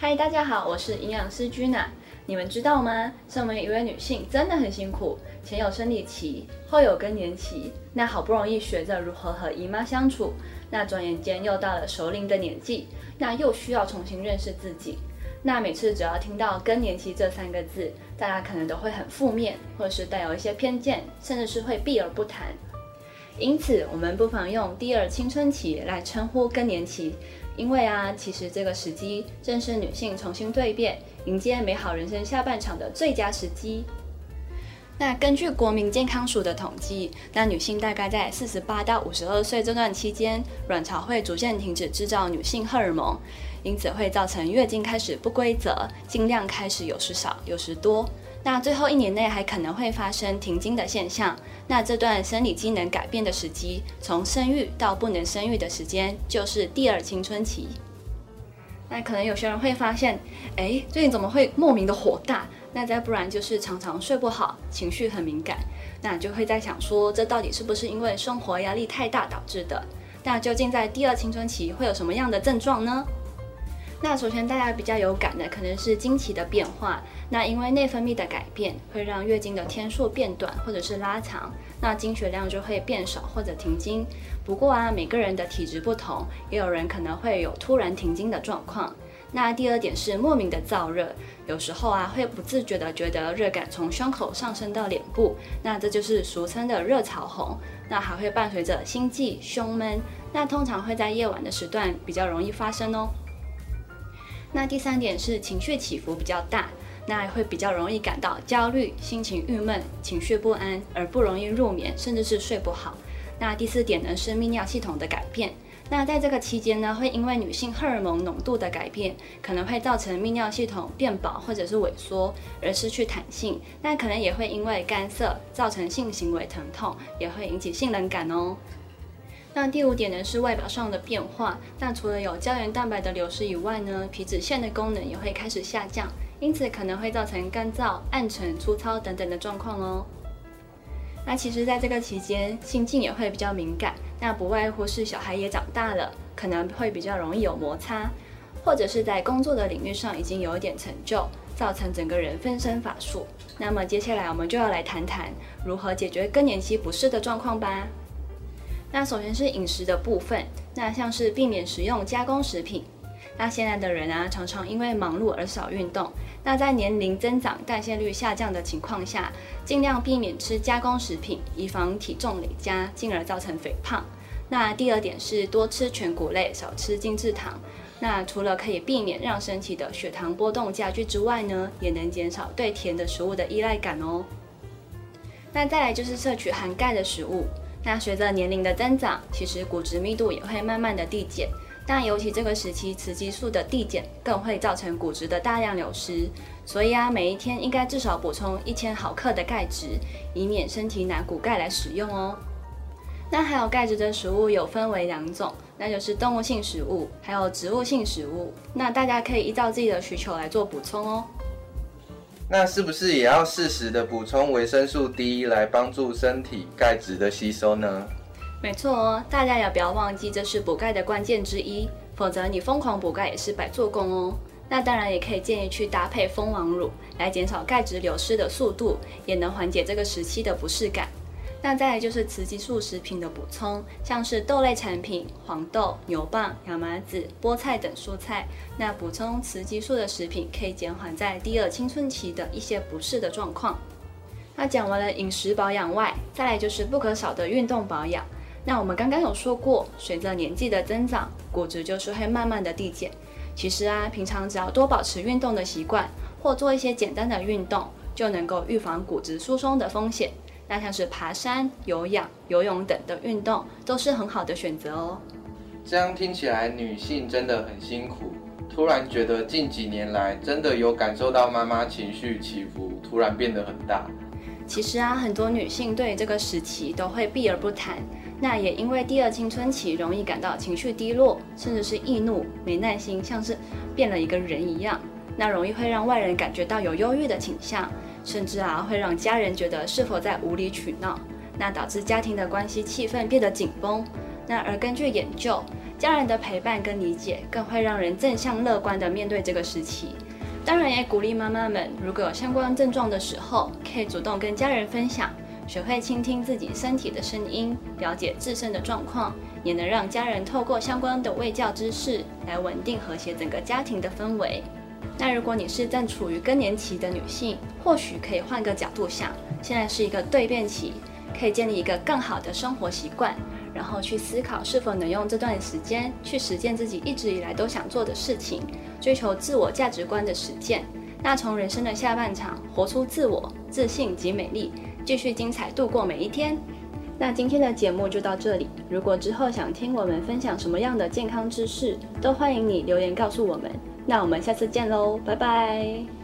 嗨，大家好，我是营养师 Gina。你们知道吗？身为一位女性，真的很辛苦，前有生理期，后有更年期，那好不容易学着如何和姨妈相处，那转眼间又到了熟龄的年纪，那又需要重新认识自己。那每次只要听到更年期这三个字，大家可能都会很负面，或者是带有一些偏见，甚至是会避而不谈。因此，我们不妨用第二青春期来称呼更年期，因为啊，其实这个时机正是女性重新蜕变、迎接美好人生下半场的最佳时机。那根据国民健康署的统计，那女性大概在四十八到五十二岁这段期间，卵巢会逐渐停止制造女性荷尔蒙，因此会造成月经开始不规则，经量开始有时少有时多。那最后一年内还可能会发生停经的现象。那这段生理机能改变的时机，从生育到不能生育的时间，就是第二青春期。那可能有些人会发现，哎，最近怎么会莫名的火大？那再不然就是常常睡不好，情绪很敏感。那就会在想说，这到底是不是因为生活压力太大导致的？那究竟在第二青春期会有什么样的症状呢？那首先大家比较有感的可能是经期的变化，那因为内分泌的改变会让月经的天数变短或者是拉长，那经血量就会变少或者停经。不过啊，每个人的体质不同，也有人可能会有突然停经的状况。那第二点是莫名的燥热，有时候啊会不自觉的觉得热感从胸口上升到脸部，那这就是俗称的热潮红。那还会伴随着心悸、胸闷，那通常会在夜晚的时段比较容易发生哦。那第三点是情绪起伏比较大，那会比较容易感到焦虑、心情郁闷、情绪不安，而不容易入眠，甚至是睡不好。那第四点呢是泌尿系统的改变，那在这个期间呢，会因为女性荷尔蒙浓度的改变，可能会造成泌尿系统变薄或者是萎缩，而失去弹性。那可能也会因为干涩造成性行为疼痛，也会引起性冷感哦。那第五点呢是外表上的变化，那除了有胶原蛋白的流失以外呢，皮脂腺的功能也会开始下降，因此可能会造成干燥、暗沉、粗糙等等的状况哦。那其实，在这个期间，心境也会比较敏感，那不外乎是小孩也长大了，可能会比较容易有摩擦，或者是在工作的领域上已经有一点成就，造成整个人分身乏术。那么接下来我们就要来谈谈如何解决更年期不适的状况吧。那首先是饮食的部分，那像是避免食用加工食品。那现在的人啊，常常因为忙碌而少运动。那在年龄增长、代谢率下降的情况下，尽量避免吃加工食品，以防体重累加，进而造成肥胖。那第二点是多吃全谷类，少吃精制糖。那除了可以避免让身体的血糖波动加剧之外呢，也能减少对甜的食物的依赖感哦。那再来就是摄取含钙的食物。那随着年龄的增长，其实骨质密度也会慢慢的递减。但尤其这个时期，雌激素的递减更会造成骨质的大量流失。所以啊，每一天应该至少补充一千毫克的钙质，以免身体拿骨钙来使用哦。那还有钙质的食物有分为两种，那就是动物性食物，还有植物性食物。那大家可以依照自己的需求来做补充哦。那是不是也要适时的补充维生素 D 来帮助身体钙质的吸收呢？没错哦，大家也不要忘记，这是补钙的关键之一，否则你疯狂补钙也是白做工哦。那当然也可以建议去搭配蜂王乳，来减少钙质流失的速度，也能缓解这个时期的不适感。那再来就是雌激素食品的补充，像是豆类产品、黄豆、牛蒡、亚麻籽、菠菜等蔬菜。那补充雌激素的食品可以减缓在第二青春期的一些不适的状况。那讲完了饮食保养外，再来就是不可少的运动保养。那我们刚刚有说过，随着年纪的增长，骨质就是会慢慢的递减。其实啊，平常只要多保持运动的习惯，或做一些简单的运动，就能够预防骨质疏松的风险。那像是爬山、有氧、游泳等的运动，都是很好的选择哦。这样听起来，女性真的很辛苦。突然觉得近几年来，真的有感受到妈妈情绪起伏突然变得很大。其实啊，很多女性对这个时期都会避而不谈。那也因为第二青春期容易感到情绪低落，甚至是易怒、没耐心，像是变了一个人一样。那容易会让外人感觉到有忧郁的倾向。甚至啊，会让家人觉得是否在无理取闹，那导致家庭的关系气氛变得紧绷。那而根据研究，家人的陪伴跟理解，更会让人正向乐观的面对这个时期。当然，也鼓励妈妈们，如果有相关症状的时候，可以主动跟家人分享，学会倾听自己身体的声音，了解自身的状况，也能让家人透过相关的卫教知识，来稳定和谐整个家庭的氛围。那如果你是正处于更年期的女性，或许可以换个角度想，现在是一个蜕变期，可以建立一个更好的生活习惯，然后去思考是否能用这段时间去实践自己一直以来都想做的事情。追求自我价值观的实践，那从人生的下半场，活出自我、自信及美丽，继续精彩度过每一天。那今天的节目就到这里。如果之后想听我们分享什么样的健康知识，都欢迎你留言告诉我们。那我们下次见喽，拜拜。